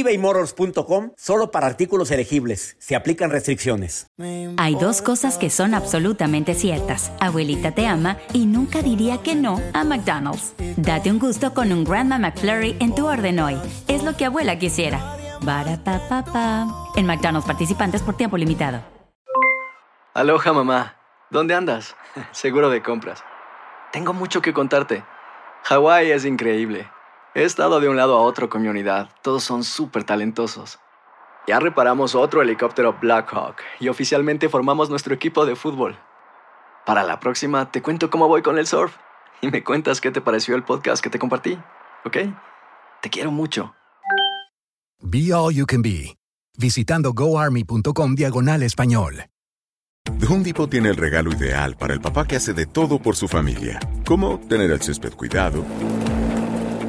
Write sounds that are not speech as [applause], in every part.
ebaymotors.com solo para artículos elegibles. Se aplican restricciones. Hay dos cosas que son absolutamente ciertas. Abuelita te ama y nunca diría que no a McDonald's. Date un gusto con un Grandma McFlurry en tu orden hoy. Es lo que abuela quisiera. En McDonald's participantes por tiempo limitado. Aloha mamá. ¿Dónde andas? [laughs] Seguro de compras. Tengo mucho que contarte. Hawái es increíble. He estado de un lado a otro con mi unidad. Todos son súper talentosos. Ya reparamos otro helicóptero Blackhawk y oficialmente formamos nuestro equipo de fútbol. Para la próxima te cuento cómo voy con el surf y me cuentas qué te pareció el podcast que te compartí, ¿ok? Te quiero mucho. Be All You Can Be, visitando goarmy.com diagonal español. The Home Depot tiene el regalo ideal para el papá que hace de todo por su familia, como tener el césped cuidado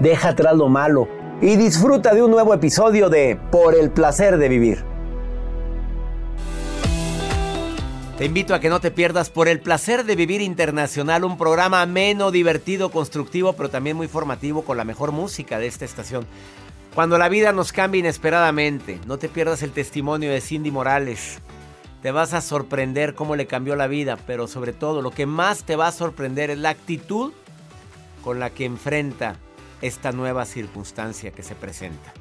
deja atrás lo malo y disfruta de un nuevo episodio de Por el placer de vivir. Te invito a que no te pierdas Por el placer de vivir internacional, un programa ameno, divertido, constructivo, pero también muy formativo con la mejor música de esta estación. Cuando la vida nos cambia inesperadamente, no te pierdas el testimonio de Cindy Morales. Te vas a sorprender cómo le cambió la vida, pero sobre todo lo que más te va a sorprender es la actitud con la que enfrenta esta nueva circunstancia que se presenta.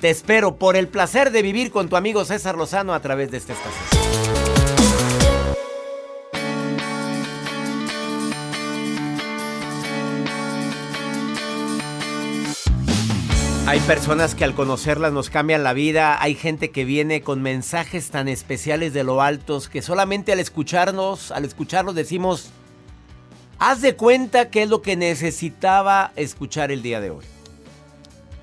Te espero por el placer de vivir con tu amigo César Lozano a través de esta estación. Hay personas que al conocerlas nos cambian la vida, hay gente que viene con mensajes tan especiales de lo altos que solamente al escucharnos, al escucharlos decimos, Haz de cuenta que es lo que necesitaba escuchar el día de hoy.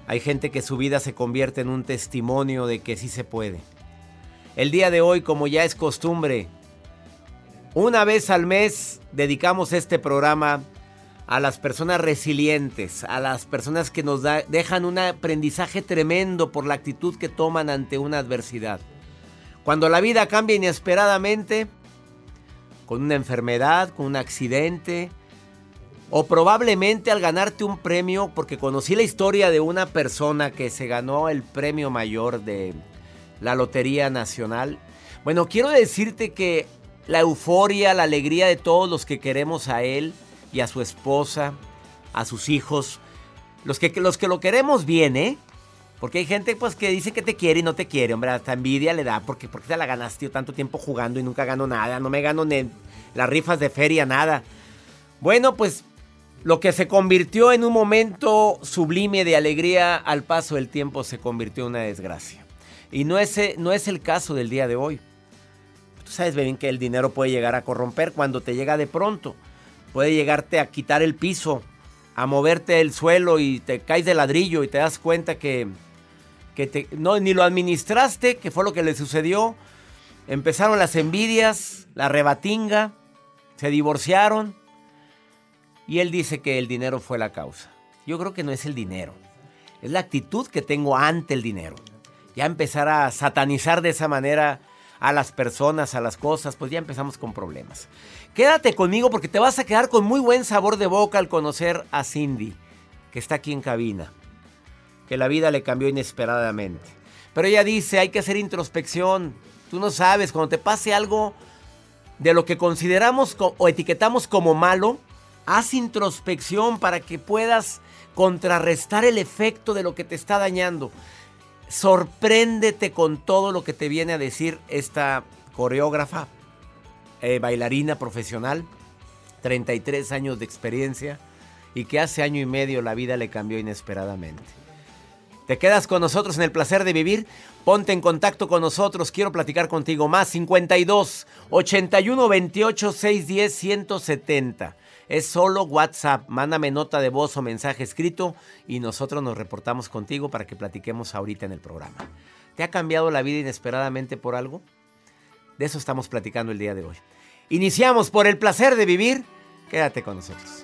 Hay gente que su vida se convierte en un testimonio de que sí se puede. El día de hoy, como ya es costumbre, una vez al mes dedicamos este programa a las personas resilientes, a las personas que nos dejan un aprendizaje tremendo por la actitud que toman ante una adversidad. Cuando la vida cambia inesperadamente, con una enfermedad, con un accidente, o probablemente al ganarte un premio, porque conocí la historia de una persona que se ganó el premio mayor de la Lotería Nacional. Bueno, quiero decirte que la euforia, la alegría de todos los que queremos a él y a su esposa, a sus hijos, los que, los que lo queremos bien, ¿eh? Porque hay gente pues que dice que te quiere y no te quiere, hombre, hasta envidia le da porque porque te la ganaste tanto tiempo jugando y nunca gano nada, no me gano ni las rifas de feria nada. Bueno, pues lo que se convirtió en un momento sublime de alegría al paso del tiempo se convirtió en una desgracia. Y no es, no es el caso del día de hoy. Tú sabes bien que el dinero puede llegar a corromper cuando te llega de pronto. Puede llegarte a quitar el piso, a moverte el suelo y te caes de ladrillo y te das cuenta que que no, ni lo administraste, que fue lo que le sucedió. Empezaron las envidias, la rebatinga, se divorciaron. Y él dice que el dinero fue la causa. Yo creo que no es el dinero, es la actitud que tengo ante el dinero. Ya empezar a satanizar de esa manera a las personas, a las cosas, pues ya empezamos con problemas. Quédate conmigo porque te vas a quedar con muy buen sabor de boca al conocer a Cindy, que está aquí en cabina, la vida le cambió inesperadamente. Pero ella dice, hay que hacer introspección. Tú no sabes, cuando te pase algo de lo que consideramos o etiquetamos como malo, haz introspección para que puedas contrarrestar el efecto de lo que te está dañando. Sorpréndete con todo lo que te viene a decir esta coreógrafa, eh, bailarina profesional, 33 años de experiencia y que hace año y medio la vida le cambió inesperadamente. ¿Te quedas con nosotros en el placer de vivir? Ponte en contacto con nosotros, quiero platicar contigo más. 52 81 28 610 170. Es solo WhatsApp. Mándame nota de voz o mensaje escrito y nosotros nos reportamos contigo para que platiquemos ahorita en el programa. ¿Te ha cambiado la vida inesperadamente por algo? De eso estamos platicando el día de hoy. Iniciamos por el placer de vivir. Quédate con nosotros.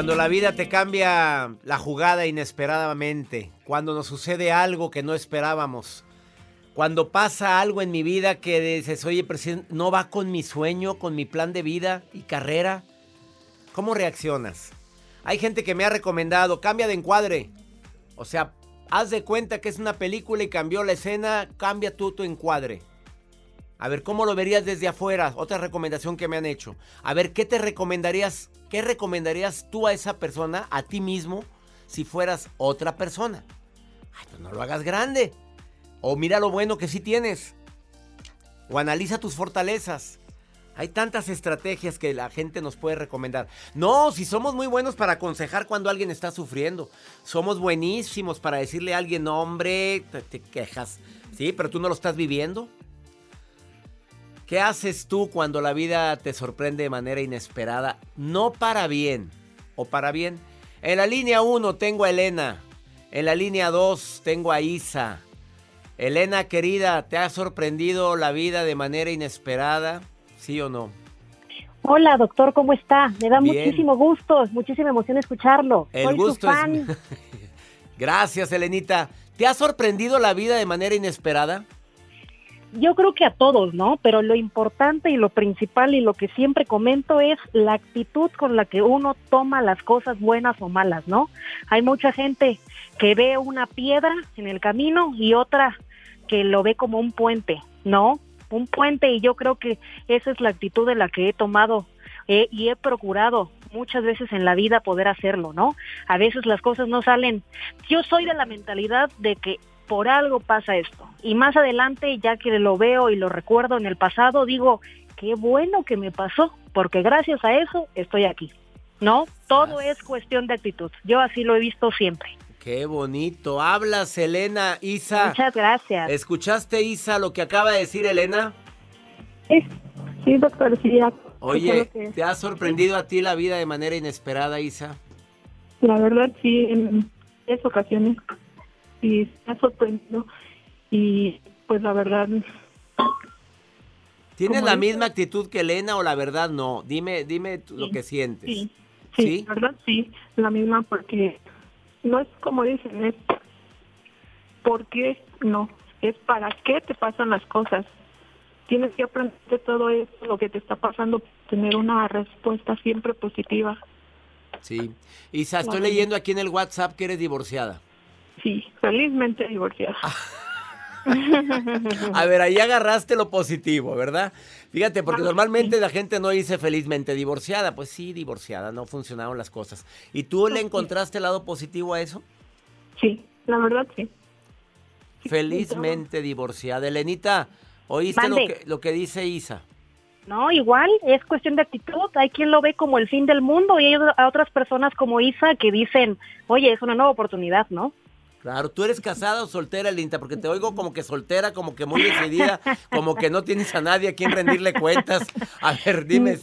Cuando la vida te cambia la jugada inesperadamente, cuando nos sucede algo que no esperábamos, cuando pasa algo en mi vida que dices, oye, no va con mi sueño, con mi plan de vida y carrera, ¿cómo reaccionas? Hay gente que me ha recomendado, cambia de encuadre. O sea, haz de cuenta que es una película y cambió la escena, cambia tú tu encuadre. A ver, ¿cómo lo verías desde afuera? Otra recomendación que me han hecho. A ver, ¿qué te recomendarías? ¿Qué recomendarías tú a esa persona, a ti mismo, si fueras otra persona? Pues no lo hagas grande. O mira lo bueno que sí tienes. O analiza tus fortalezas. Hay tantas estrategias que la gente nos puede recomendar. No, si somos muy buenos para aconsejar cuando alguien está sufriendo. Somos buenísimos para decirle a alguien, hombre, te, te quejas. Sí, pero tú no lo estás viviendo. ¿Qué haces tú cuando la vida te sorprende de manera inesperada? No para bien o para bien. En la línea 1 tengo a Elena. En la línea 2 tengo a Isa. Elena querida, ¿te ha sorprendido la vida de manera inesperada? ¿Sí o no? Hola, doctor, ¿cómo está? Me da muchísimo gusto, muchísima emoción escucharlo. El Soy gusto su fan. es. [laughs] Gracias, Elenita. ¿Te ha sorprendido la vida de manera inesperada? Yo creo que a todos, ¿no? Pero lo importante y lo principal y lo que siempre comento es la actitud con la que uno toma las cosas buenas o malas, ¿no? Hay mucha gente que ve una piedra en el camino y otra que lo ve como un puente, ¿no? Un puente y yo creo que esa es la actitud de la que he tomado eh, y he procurado muchas veces en la vida poder hacerlo, ¿no? A veces las cosas no salen. Yo soy de la mentalidad de que por algo pasa esto. Y más adelante, ya que lo veo y lo recuerdo en el pasado, digo, qué bueno que me pasó, porque gracias a eso estoy aquí. ¿No? Todo es cuestión de actitud. Yo así lo he visto siempre. Qué bonito. Hablas, Elena. Isa. Muchas gracias. ¿Escuchaste, Isa, lo que acaba de decir Elena? Sí, sí doctor, sí. ya. Oye, que- ¿te ha sorprendido a ti la vida de manera inesperada, Isa? La verdad, sí, en varias ocasiones. Y ha sorprendido. Y pues la verdad, ¿Tienes la misma actitud que Elena o la verdad no? Dime, dime lo que sientes. sí, sí, ¿Sí? la verdad, sí, la misma porque no es como dicen, es por qué no, es para qué te pasan las cosas. Tienes que aprender de todo esto, lo que te está pasando, tener una respuesta siempre positiva. Sí. Isa, estoy leyendo aquí en el WhatsApp que eres divorciada. Sí, felizmente divorciada. [laughs] A ver, ahí agarraste lo positivo, ¿verdad? Fíjate, porque normalmente la gente no dice felizmente divorciada. Pues sí, divorciada, no funcionaron las cosas. ¿Y tú le encontraste el lado positivo a eso? Sí, la verdad sí. Felizmente divorciada. Elenita, ¿oíste lo que, lo que dice Isa? No, igual es cuestión de actitud. Hay quien lo ve como el fin del mundo y hay otras personas como Isa que dicen, oye, es una nueva oportunidad, ¿no? Claro, ¿tú eres casada o soltera, Elenita? Porque te oigo como que soltera, como que muy decidida, como que no tienes a nadie a quien rendirle cuentas. A ver, dime.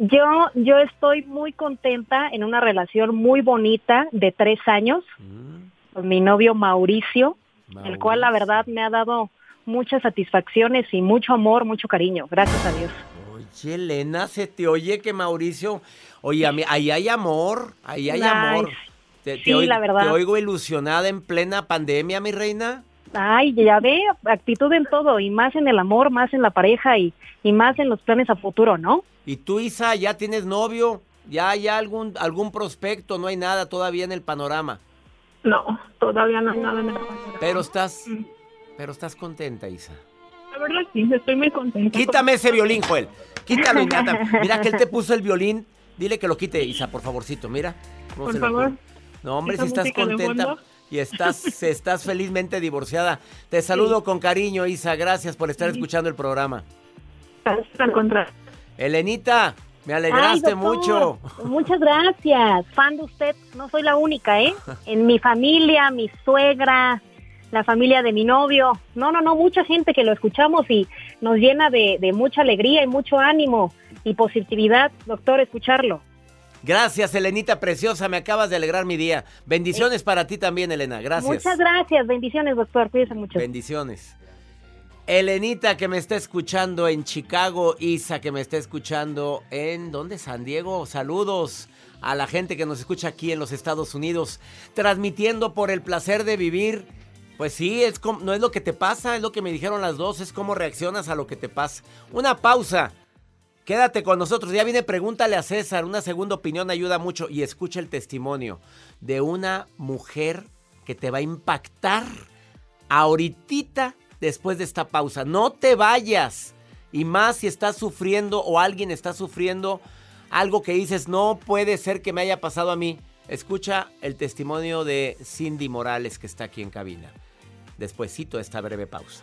Yo, yo estoy muy contenta en una relación muy bonita de tres años con mi novio Mauricio, el cual la verdad me ha dado muchas satisfacciones y mucho amor, mucho cariño, gracias a Dios. Oye, Elena, se te oye que Mauricio. Oye, a mí, ahí hay amor, ahí hay Ay, amor. Te, te sí, oigo, la verdad. te oigo ilusionada en plena pandemia, mi reina. Ay, ya ve, actitud en todo y más en el amor, más en la pareja y, y más en los planes a futuro, ¿no? ¿Y tú, Isa, ya tienes novio? ¿Ya hay algún, algún prospecto? No hay nada todavía en el panorama. No, todavía no hay nada en el panorama. Pero estás, Mm. pero estás contenta, Isa. La verdad sí, estoy muy contenta. Quítame ese violín, Joel. Quítalo. [laughs] Mira que él te puso el violín. Dile que lo quite, Isa, por favorcito. Mira. Por lo favor. No, hombre, si estás contenta y estás, [laughs] estás felizmente divorciada. Te saludo con cariño, Isa. Gracias por estar escuchando el programa. Gracias, al contrario. Elenita, me alegraste Ay, doctor, mucho. Muchas gracias. Fan de usted, no soy la única, ¿eh? [laughs] En mi familia, mi suegra, la familia de mi novio. No, no, no, mucha gente que lo escuchamos y nos llena de, de mucha alegría y mucho ánimo y positividad, doctor, escucharlo. Gracias, Elenita preciosa. Me acabas de alegrar mi día. Bendiciones para ti también, Elena. Gracias. Muchas gracias. Bendiciones, doctor. Cuídese mucho. Bendiciones. Elenita que me está escuchando en Chicago, Isa que me está escuchando en ¿dónde? San Diego. Saludos a la gente que nos escucha aquí en los Estados Unidos, transmitiendo por el placer de vivir. Pues sí, es como, no es lo que te pasa, es lo que me dijeron las dos, es cómo reaccionas a lo que te pasa. Una pausa. Quédate con nosotros. Ya viene Pregúntale a César. Una segunda opinión ayuda mucho. Y escucha el testimonio de una mujer que te va a impactar ahorita después de esta pausa. No te vayas. Y más si estás sufriendo o alguien está sufriendo algo que dices, no puede ser que me haya pasado a mí. Escucha el testimonio de Cindy Morales que está aquí en cabina. Despuésito de esta breve pausa.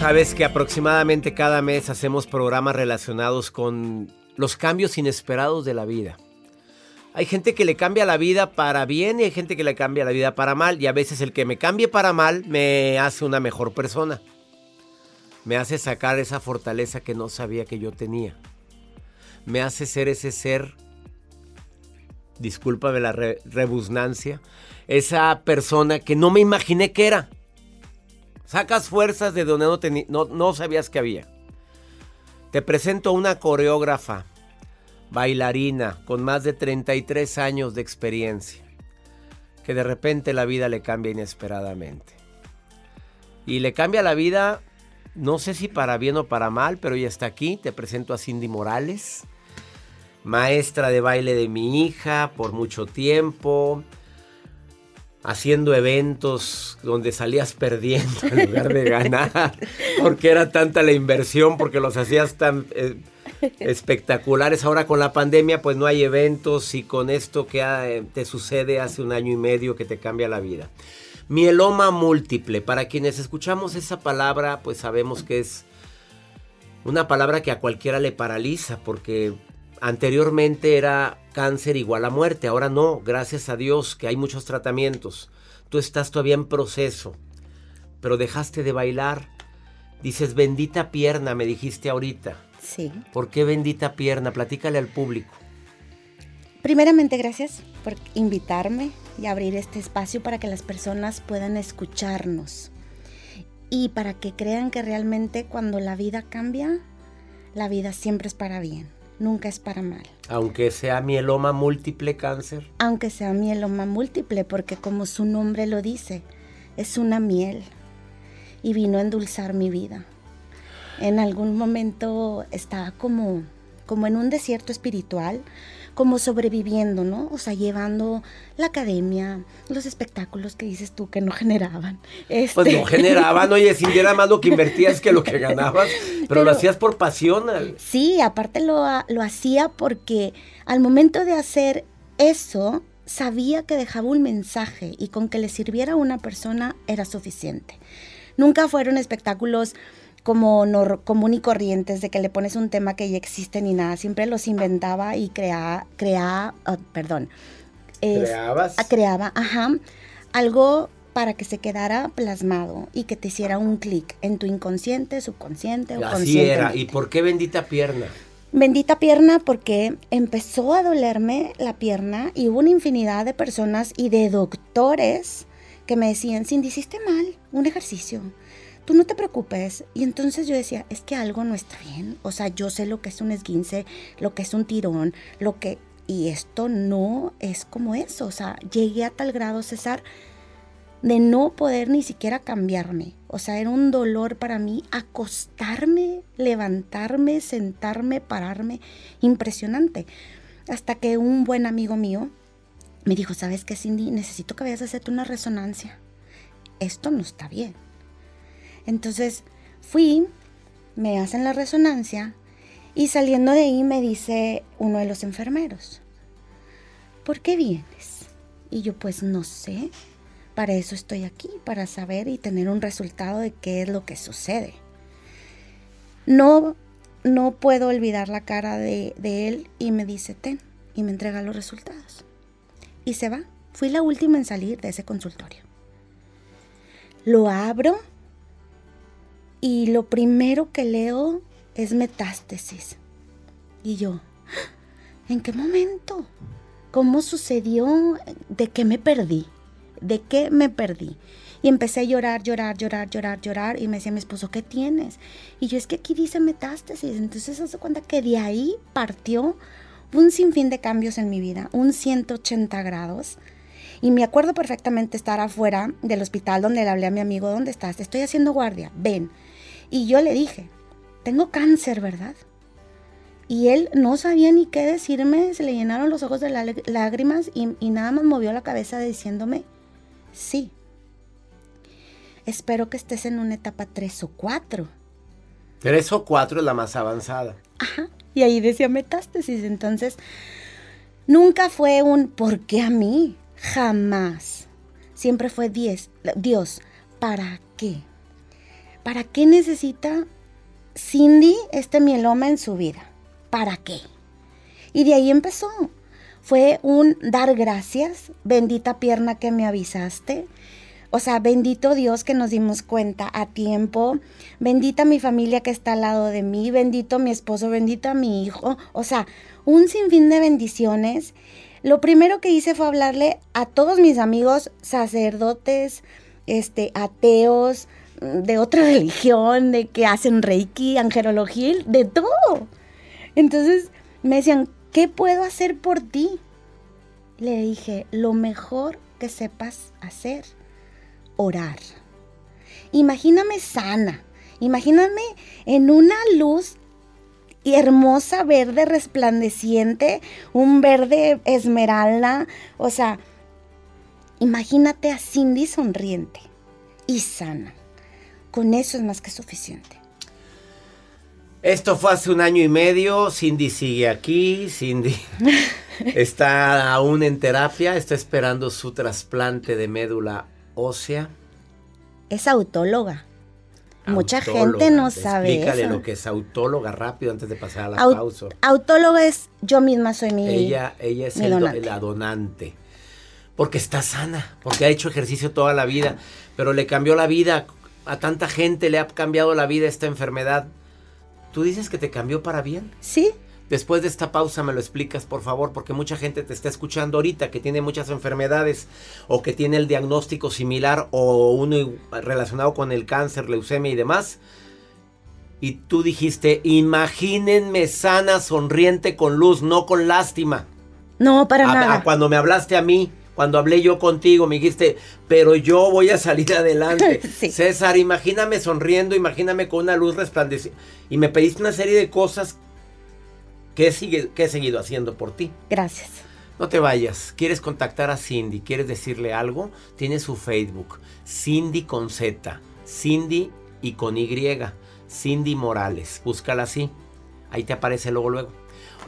Sabes que aproximadamente cada mes hacemos programas relacionados con los cambios inesperados de la vida. Hay gente que le cambia la vida para bien y hay gente que le cambia la vida para mal. Y a veces el que me cambie para mal me hace una mejor persona. Me hace sacar esa fortaleza que no sabía que yo tenía. Me hace ser ese ser, discúlpame la re- rebusnancia, esa persona que no me imaginé que era. Sacas fuerzas de donde no, no, no sabías que había. Te presento una coreógrafa, bailarina, con más de 33 años de experiencia, que de repente la vida le cambia inesperadamente. Y le cambia la vida, no sé si para bien o para mal, pero ella está aquí. Te presento a Cindy Morales, maestra de baile de mi hija por mucho tiempo haciendo eventos donde salías perdiendo en lugar de ganar, porque era tanta la inversión, porque los hacías tan eh, espectaculares. Ahora con la pandemia pues no hay eventos y con esto que eh, te sucede hace un año y medio que te cambia la vida. Mieloma múltiple, para quienes escuchamos esa palabra pues sabemos que es una palabra que a cualquiera le paraliza porque anteriormente era cáncer igual a muerte, ahora no, gracias a Dios que hay muchos tratamientos. Tú estás todavía en proceso, pero dejaste de bailar. Dices, bendita pierna, me dijiste ahorita. Sí. ¿Por qué bendita pierna? Platícale al público. Primeramente, gracias por invitarme y abrir este espacio para que las personas puedan escucharnos y para que crean que realmente cuando la vida cambia, la vida siempre es para bien, nunca es para mal. Aunque sea mieloma múltiple cáncer. Aunque sea mieloma múltiple, porque como su nombre lo dice, es una miel y vino a endulzar mi vida. En algún momento estaba como, como en un desierto espiritual, como sobreviviendo, ¿no? O sea, llevando la academia, los espectáculos que dices tú que no [laughs] generaban. Pues Este- no generaban, [laughs] oye, si era más lo que invertías que lo que ganabas, pero, lo hacías por pasión. al- Sí, aparte lo, lo hacía porque al momento de hacer eso, sabía que dejaba un mensaje y con que le sirviera a una persona era suficiente. Nunca fueron espectáculos como nor- común y corrientes de que le pones un tema que ya existe ni nada. Siempre los inventaba y creaba, creaba, ah, perdón. es- ¿Creabas? ah, creaba, ajá, algo para que se quedara plasmado y que te hiciera un clic en tu inconsciente, subconsciente o Así consciente. era. ¿Y por qué bendita pierna? Bendita pierna porque empezó a dolerme la pierna y hubo una infinidad de personas y de doctores que me decían, Cindy, hiciste mal un ejercicio, tú no te preocupes. Y entonces yo decía, es que algo no está bien. O sea, yo sé lo que es un esguince, lo que es un tirón, lo que... Y esto no es como eso. O sea, llegué a tal grado, César, de no poder ni siquiera cambiarme. O sea, era un dolor para mí acostarme, levantarme, sentarme, pararme, impresionante. Hasta que un buen amigo mío me dijo, ¿sabes qué, Cindy? Necesito que vayas a hacerte una resonancia. Esto no está bien. Entonces fui, me hacen la resonancia y saliendo de ahí me dice uno de los enfermeros, ¿por qué vienes? Y yo pues no sé, para eso estoy aquí, para saber y tener un resultado de qué es lo que sucede. No, no puedo olvidar la cara de, de él y me dice, ten, y me entrega los resultados. Y se va. Fui la última en salir de ese consultorio. Lo abro y lo primero que leo es metástasis. Y yo, ¿en qué momento? ¿Cómo sucedió? ¿De qué me perdí? ¿De qué me perdí? Y empecé a llorar, llorar, llorar, llorar, llorar. Y me decía mi esposo, ¿qué tienes? Y yo, es que aquí dice metástasis. Entonces hace cuenta que de ahí partió un sinfín de cambios en mi vida, un 180 grados. Y me acuerdo perfectamente estar afuera del hospital donde le hablé a mi amigo, ¿dónde estás? Estoy haciendo guardia, ven. Y yo le dije, tengo cáncer, ¿verdad? Y él no sabía ni qué decirme, se le llenaron los ojos de lágrimas y, y nada más movió la cabeza diciéndome, sí, espero que estés en una etapa 3 o 4. 3 o 4 es la más avanzada. Ajá. Y ahí decía metástasis. Entonces, nunca fue un ¿por qué a mí? Jamás. Siempre fue diez, Dios, ¿para qué? ¿Para qué necesita Cindy este mieloma en su vida? ¿Para qué? Y de ahí empezó. Fue un dar gracias, bendita pierna que me avisaste. O sea, bendito Dios que nos dimos cuenta a tiempo. Bendita mi familia que está al lado de mí. Bendito mi esposo, bendito a mi hijo. O sea, un sinfín de bendiciones. Lo primero que hice fue hablarle a todos mis amigos sacerdotes, este, ateos, de otra [laughs] religión, de que hacen reiki, angelología, de todo. Entonces me decían, ¿qué puedo hacer por ti? Le dije, lo mejor que sepas hacer, orar. Imagíname sana, imagíname en una luz hermosa, verde, resplandeciente, un verde esmeralda, o sea, imagínate a Cindy sonriente y sana. Con eso es más que suficiente. Esto fue hace un año y medio. Cindy sigue aquí. Cindy [laughs] está aún en terapia. Está esperando su trasplante de médula ósea. Es autóloga. Mucha gente no sabe Explícale lo que es autóloga rápido antes de pasar a la pausa. Autóloga es yo misma soy mi Ella, ella es el, donante. la donante. Porque está sana, porque ha hecho ejercicio toda la vida, pero le cambió la vida a tanta gente le ha cambiado la vida esta enfermedad. ¿Tú dices que te cambió para bien? Sí. Después de esta pausa me lo explicas, por favor, porque mucha gente te está escuchando ahorita que tiene muchas enfermedades o que tiene el diagnóstico similar o uno relacionado con el cáncer, leucemia y demás. Y tú dijiste, imagínense sana, sonriente, con luz, no con lástima. No, para nada. cuando me hablaste a mí, cuando hablé yo contigo, me dijiste, pero yo voy a salir adelante. [laughs] César, imagíname sonriendo, imagíname con una luz resplandeciente. Y me pediste una serie de cosas que he, seguido haciendo por ti. Gracias. No te vayas. ¿Quieres contactar a Cindy? ¿Quieres decirle algo? Tiene su Facebook. Cindy con Z. Cindy y con Y. Cindy Morales. Búscala así. Ahí te aparece luego luego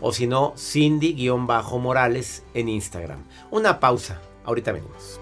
o si no, Cindy-Morales en Instagram. Una pausa, ahorita venimos.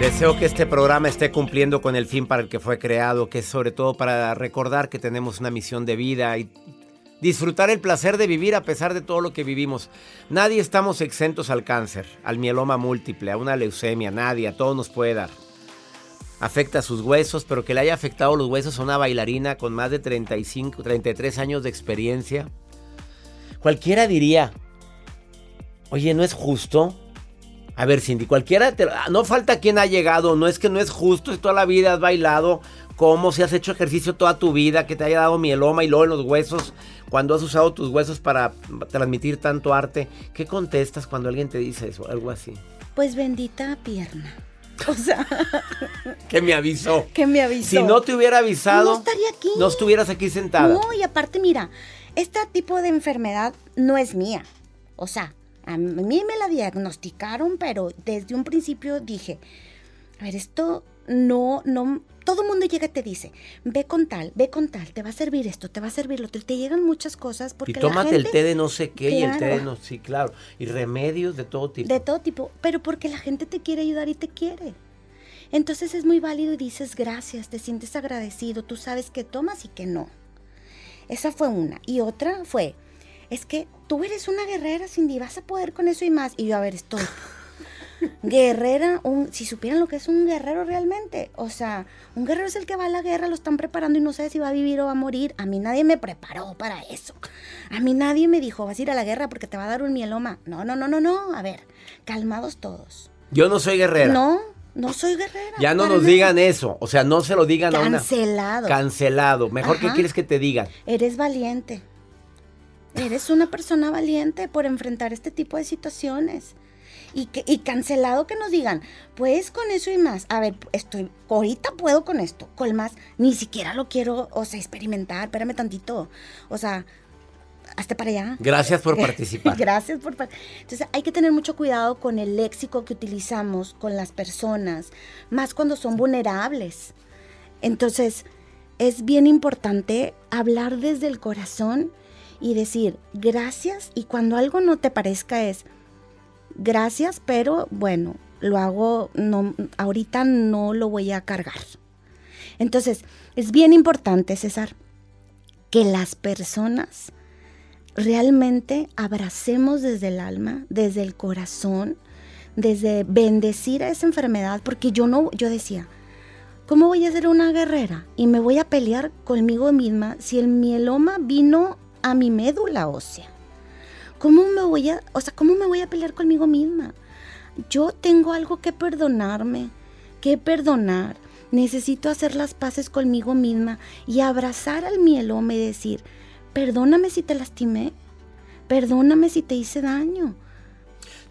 Deseo que este programa esté cumpliendo con el fin para el que fue creado, que es sobre todo para recordar que tenemos una misión de vida y disfrutar el placer de vivir a pesar de todo lo que vivimos. Nadie estamos exentos al cáncer, al mieloma múltiple, a una leucemia, nadie, a todo nos puede dar. Afecta sus huesos, pero que le haya afectado los huesos a una bailarina con más de 35, 33 años de experiencia. Cualquiera diría, oye, ¿no es justo? A ver, Cindy, cualquiera, no falta quien ha llegado, no es que no es justo, es toda la vida has bailado, cómo si has hecho ejercicio toda tu vida, que te haya dado mieloma y luego en los huesos, cuando has usado tus huesos para transmitir tanto arte, ¿qué contestas cuando alguien te dice eso, algo así? Pues bendita pierna. O sea, [laughs] que me avisó. Que me avisó. Si no te hubiera avisado, no estaría aquí. No estuvieras aquí sentada. No, y aparte, mira, este tipo de enfermedad no es mía. O sea, a mí me la diagnosticaron, pero desde un principio dije, a ver, esto no, no, todo el mundo llega y te dice, ve con tal, ve con tal, te va a servir esto, te va a servir lo otro, te llegan muchas cosas porque... Y tómate el té de no sé qué y el té de no, sí, claro, y remedios de todo tipo. De todo tipo, pero porque la gente te quiere ayudar y te quiere. Entonces es muy válido y dices gracias, te sientes agradecido, tú sabes que tomas y que no. Esa fue una. Y otra fue, es que tú eres una guerrera, Cindy, vas a poder con eso y más. Y yo, a ver, estoy guerrera, un, si supieran lo que es un guerrero realmente, o sea, un guerrero es el que va a la guerra, lo están preparando y no sabe si va a vivir o va a morir. A mí nadie me preparó para eso. A mí nadie me dijo, vas a ir a la guerra porque te va a dar un mieloma. No, no, no, no, no. A ver, calmados todos. Yo no soy guerrera. No, no soy guerrera. Ya no nos digan eso. O sea, no se lo digan Cancelado. a una. Cancelado. Cancelado. Mejor que quieres que te digan. Eres valiente. Eres una persona valiente por enfrentar este tipo de situaciones. Y, que, y cancelado que nos digan, pues con eso y más. A ver, estoy, ahorita puedo con esto, con más, ni siquiera lo quiero, o sea, experimentar, espérame tantito. O sea, hasta para allá. Gracias por [laughs] participar. Gracias por Entonces hay que tener mucho cuidado con el léxico que utilizamos con las personas, más cuando son vulnerables. Entonces es bien importante hablar desde el corazón y decir gracias y cuando algo no te parezca es gracias, pero bueno, lo hago, no, ahorita no lo voy a cargar. Entonces, es bien importante, César, que las personas realmente abracemos desde el alma, desde el corazón, desde bendecir a esa enfermedad, porque yo no, yo decía, ¿cómo voy a ser una guerrera y me voy a pelear conmigo misma si el mieloma vino a mi médula ósea. ¿Cómo me voy a, o sea, cómo me voy a pelear conmigo misma? Yo tengo algo que perdonarme, que perdonar. Necesito hacer las paces conmigo misma y abrazar al mieloma y decir, perdóname si te lastimé, perdóname si te hice daño.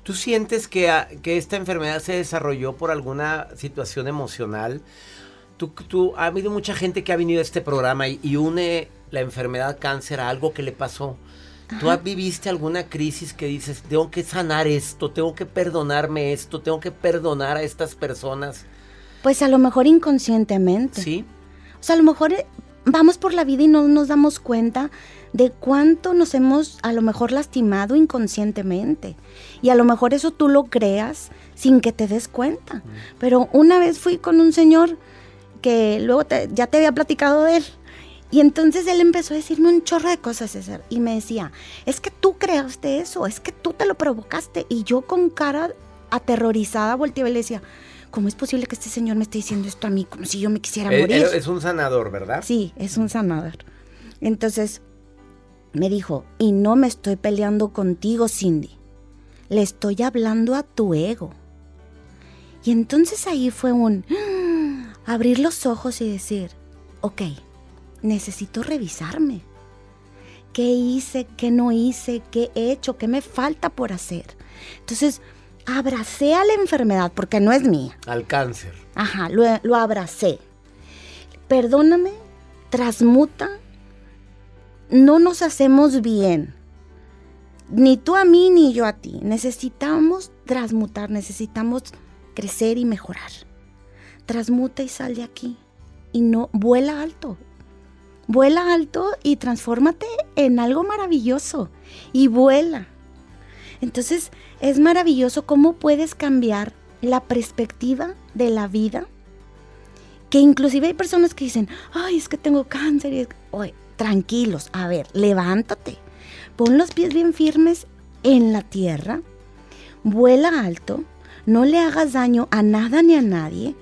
¿Tú sientes que, que esta enfermedad se desarrolló por alguna situación emocional? Tú, tú, ha habido mucha gente que ha venido a este programa y, y une la enfermedad cáncer a algo que le pasó. ¿Tú viviste alguna crisis que dices, tengo que sanar esto, tengo que perdonarme esto, tengo que perdonar a estas personas? Pues a lo mejor inconscientemente. Sí. O sea, a lo mejor eh, vamos por la vida y no nos damos cuenta de cuánto nos hemos a lo mejor lastimado inconscientemente. Y a lo mejor eso tú lo creas sin que te des cuenta. Pero una vez fui con un señor que luego ya te había platicado de él Y entonces él empezó a decirme un chorro de cosas, César. Y me decía, es que tú creaste eso, es que tú te lo provocaste. Y yo con cara aterrorizada volteaba y le decía, ¿cómo es posible que este señor me esté diciendo esto a mí como si yo me quisiera Eh, morir? eh, Es un sanador, ¿verdad? Sí, es un sanador. Entonces me dijo, y no me estoy peleando contigo, Cindy. Le estoy hablando a tu ego. Y entonces ahí fue un abrir los ojos y decir, ok, necesito revisarme. ¿Qué hice? ¿Qué no hice? ¿Qué he hecho? ¿Qué me falta por hacer? Entonces, abracé a la enfermedad porque no es mía. Al cáncer. Ajá, lo, lo abracé. Perdóname, transmuta. No nos hacemos bien. Ni tú a mí ni yo a ti. Necesitamos transmutar, necesitamos crecer y mejorar. Transmuta y sal de aquí. Y no, vuela alto. Vuela alto y transfórmate en algo maravilloso. Y vuela. Entonces es maravilloso cómo puedes cambiar la perspectiva de la vida. Que inclusive hay personas que dicen, ay, es que tengo cáncer. y tranquilos, a ver, levántate. Pon los pies bien firmes en la tierra. Vuela alto. No le hagas daño a nada ni a nadie.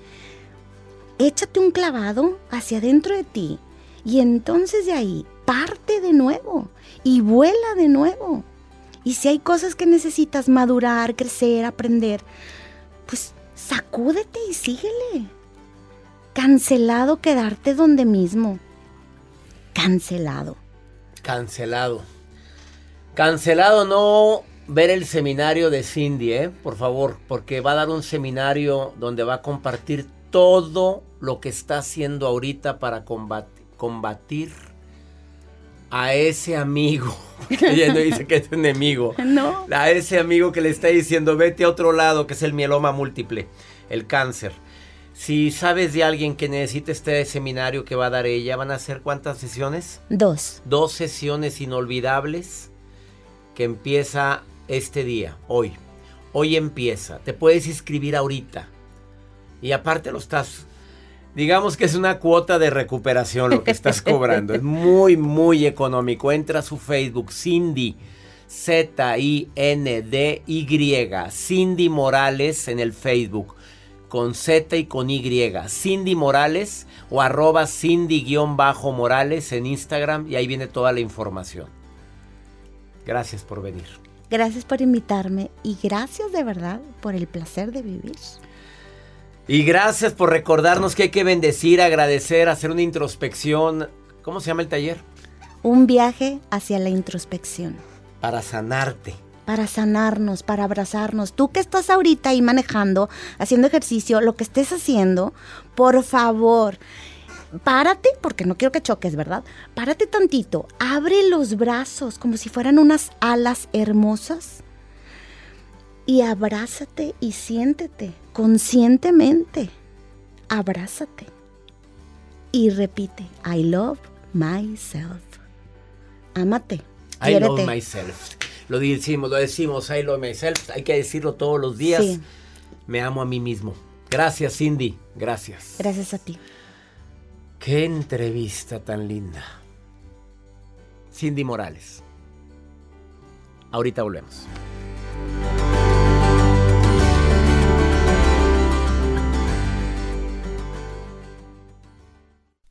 Échate un clavado hacia adentro de ti. Y entonces de ahí parte de nuevo y vuela de nuevo. Y si hay cosas que necesitas madurar, crecer, aprender, pues sacúdete y síguele. Cancelado quedarte donde mismo. Cancelado. Cancelado. Cancelado no ver el seminario de Cindy, ¿eh? Por favor, porque va a dar un seminario donde va a compartir todo lo que está haciendo ahorita para combatir a ese amigo. [laughs] Ella no dice que es enemigo. [laughs] No. A ese amigo que le está diciendo, vete a otro lado, que es el mieloma múltiple, el cáncer. Si sabes de alguien que necesita este seminario que va a dar ella, ¿van a hacer cuántas sesiones? Dos. Dos sesiones inolvidables que empieza este día, hoy. Hoy empieza. Te puedes inscribir ahorita. Y aparte lo estás... Digamos que es una cuota de recuperación lo que estás cobrando. es muy, muy económico. Entra a su Facebook, Cindy. Z-I-N-D-Y. Cindy Morales en el Facebook. Con Z y con Y. Cindy Morales o arroba Cindy-Morales en Instagram y ahí viene toda la información. Gracias por venir. Gracias por invitarme y gracias de verdad por el placer de vivir. Y gracias por recordarnos que hay que bendecir, agradecer, hacer una introspección. ¿Cómo se llama el taller? Un viaje hacia la introspección. Para sanarte. para sanarnos, para abrazarnos. Tú que estás ahorita ahí manejando, haciendo ejercicio, lo que estés haciendo, por favor, párate, porque no quiero que choques, ¿verdad? Párate tantito, abre los brazos como si fueran unas alas hermosas y abrázate y siéntete conscientemente. Abrázate y repite, I love myself. Ámate. I love myself. Lo decimos, lo decimos, I love myself. Hay que decirlo todos los días. Sí. Me amo a mí mismo. Gracias, Cindy. Gracias. Gracias a ti. Qué entrevista tan linda. Cindy Morales. Ahorita volvemos.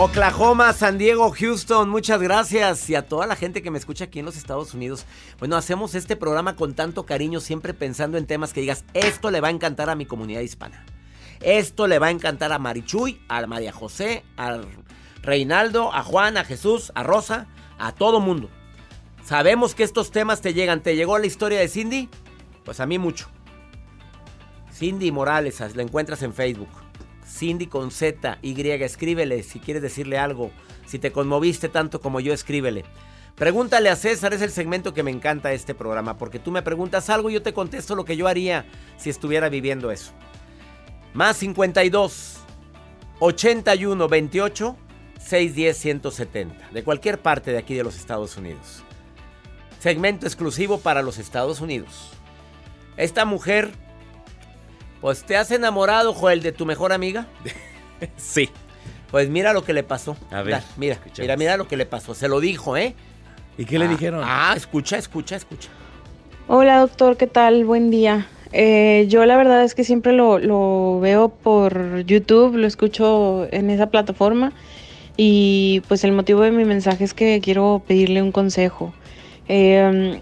Oklahoma, San Diego, Houston, muchas gracias. Y a toda la gente que me escucha aquí en los Estados Unidos. Bueno, hacemos este programa con tanto cariño, siempre pensando en temas que digas, esto le va a encantar a mi comunidad hispana. Esto le va a encantar a Marichuy, a María José, a Reinaldo, a Juan, a Jesús, a Rosa, a todo mundo. Sabemos que estos temas te llegan. ¿Te llegó la historia de Cindy? Pues a mí mucho. Cindy Morales, la encuentras en Facebook. Cindy con Z, Y, escríbele si quieres decirle algo. Si te conmoviste tanto como yo, escríbele. Pregúntale a César, es el segmento que me encanta de este programa, porque tú me preguntas algo y yo te contesto lo que yo haría si estuviera viviendo eso. Más 52 81 28 610 170, de cualquier parte de aquí de los Estados Unidos. Segmento exclusivo para los Estados Unidos. Esta mujer pues te has enamorado, Joel, de tu mejor amiga. [laughs] sí. Pues mira lo que le pasó. A ver. mira, mira, mira lo que le pasó. Se lo dijo, ¿eh? ¿Y qué le Ah, dijeron? Ah, escucha, escucha, escucha. Hola doctor, ¿qué tal? Buen día. Eh, yo la verdad es que siempre lo, lo veo por YouTube, lo escucho en esa plataforma y pues el motivo de mi mensaje es que quiero pedirle un consejo. Eh,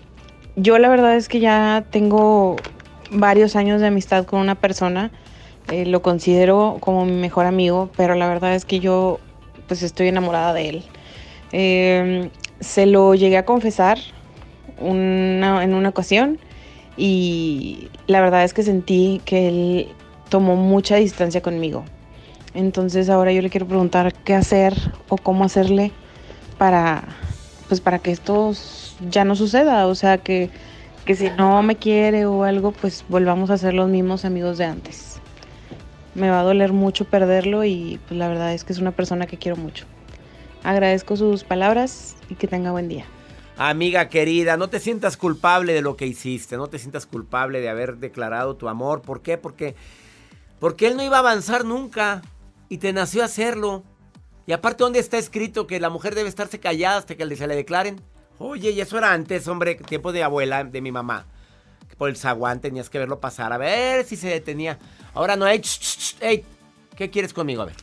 yo la verdad es que ya tengo varios años de amistad con una persona, eh, lo considero como mi mejor amigo, pero la verdad es que yo pues estoy enamorada de él. Eh, se lo llegué a confesar una- en una ocasión y la verdad es que sentí que él tomó mucha distancia conmigo. Entonces ahora yo le quiero preguntar qué hacer o cómo hacerle para pues para que esto ya no suceda, o sea que, que si no me quiere o algo, pues volvamos a ser los mismos amigos de antes. Me va a doler mucho perderlo y pues la verdad es que es una persona que quiero mucho. Agradezco sus palabras y que tenga buen día. Amiga querida, no te sientas culpable de lo que hiciste, no te sientas culpable de haber declarado tu amor. ¿Por qué? Porque, porque él no iba a avanzar nunca y te nació hacerlo. Y aparte, ¿dónde está escrito que la mujer debe estarse callada hasta que se le declaren? Oye, y eso era antes, hombre, tiempo de abuela, de mi mamá. Por el zaguán tenías que verlo pasar, a ver si se detenía. Ahora no hay... ch, ch, ch, ey, ¿Qué quieres conmigo? A ver.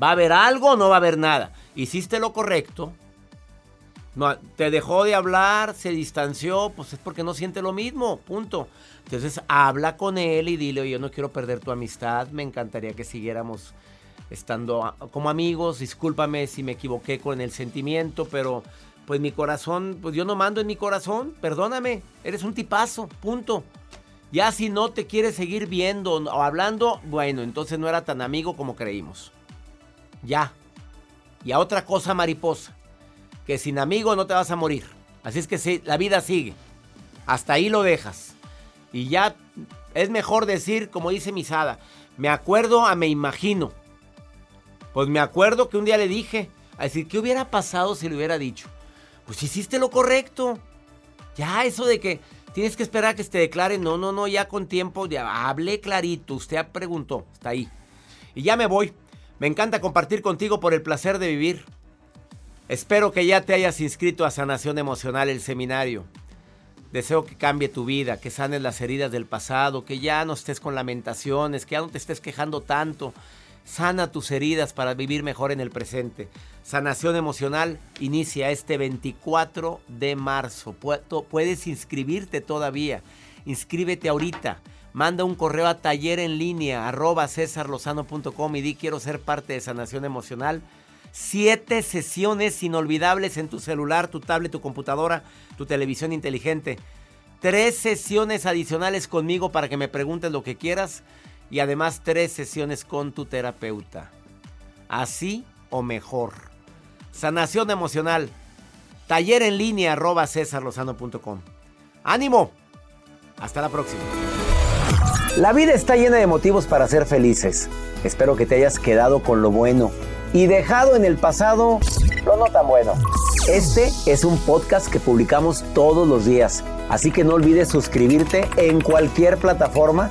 ¿Va a haber algo o no va a haber nada? Hiciste lo correcto. No, te dejó de hablar, se distanció, pues es porque no siente lo mismo, punto. Entonces habla con él y dile, "Oye, yo no quiero perder tu amistad, me encantaría que siguiéramos estando como amigos, discúlpame si me equivoqué con el sentimiento, pero pues mi corazón, pues yo no mando en mi corazón, perdóname, eres un tipazo, punto. Ya si no te quieres seguir viendo o hablando, bueno, entonces no era tan amigo como creímos. Ya. Y a otra cosa, mariposa que sin amigo no te vas a morir. Así es que sí, la vida sigue. Hasta ahí lo dejas. Y ya es mejor decir, como dice Misada, me acuerdo a me imagino. Pues me acuerdo que un día le dije, a decir, ¿qué hubiera pasado si le hubiera dicho? Pues hiciste lo correcto. Ya eso de que tienes que esperar a que te declare, no, no, no, ya con tiempo, ya hablé clarito, usted preguntó, está ahí. Y ya me voy. Me encanta compartir contigo por el placer de vivir. Espero que ya te hayas inscrito a Sanación Emocional, el seminario. Deseo que cambie tu vida, que sanes las heridas del pasado, que ya no estés con lamentaciones, que ya no te estés quejando tanto. Sana tus heridas para vivir mejor en el presente. Sanación Emocional inicia este 24 de marzo. Pu- Puedes inscribirte todavía. Inscríbete ahorita. Manda un correo a taller en línea arroba y di quiero ser parte de sanación emocional. Siete sesiones inolvidables en tu celular, tu tablet, tu computadora, tu televisión inteligente. Tres sesiones adicionales conmigo para que me preguntes lo que quieras y además tres sesiones con tu terapeuta. Así o mejor. Sanación emocional. Taller en línea arroba cesarlozano.com. ¡Ánimo! Hasta la próxima. La vida está llena de motivos para ser felices. Espero que te hayas quedado con lo bueno y dejado en el pasado lo no tan bueno. Este es un podcast que publicamos todos los días, así que no olvides suscribirte en cualquier plataforma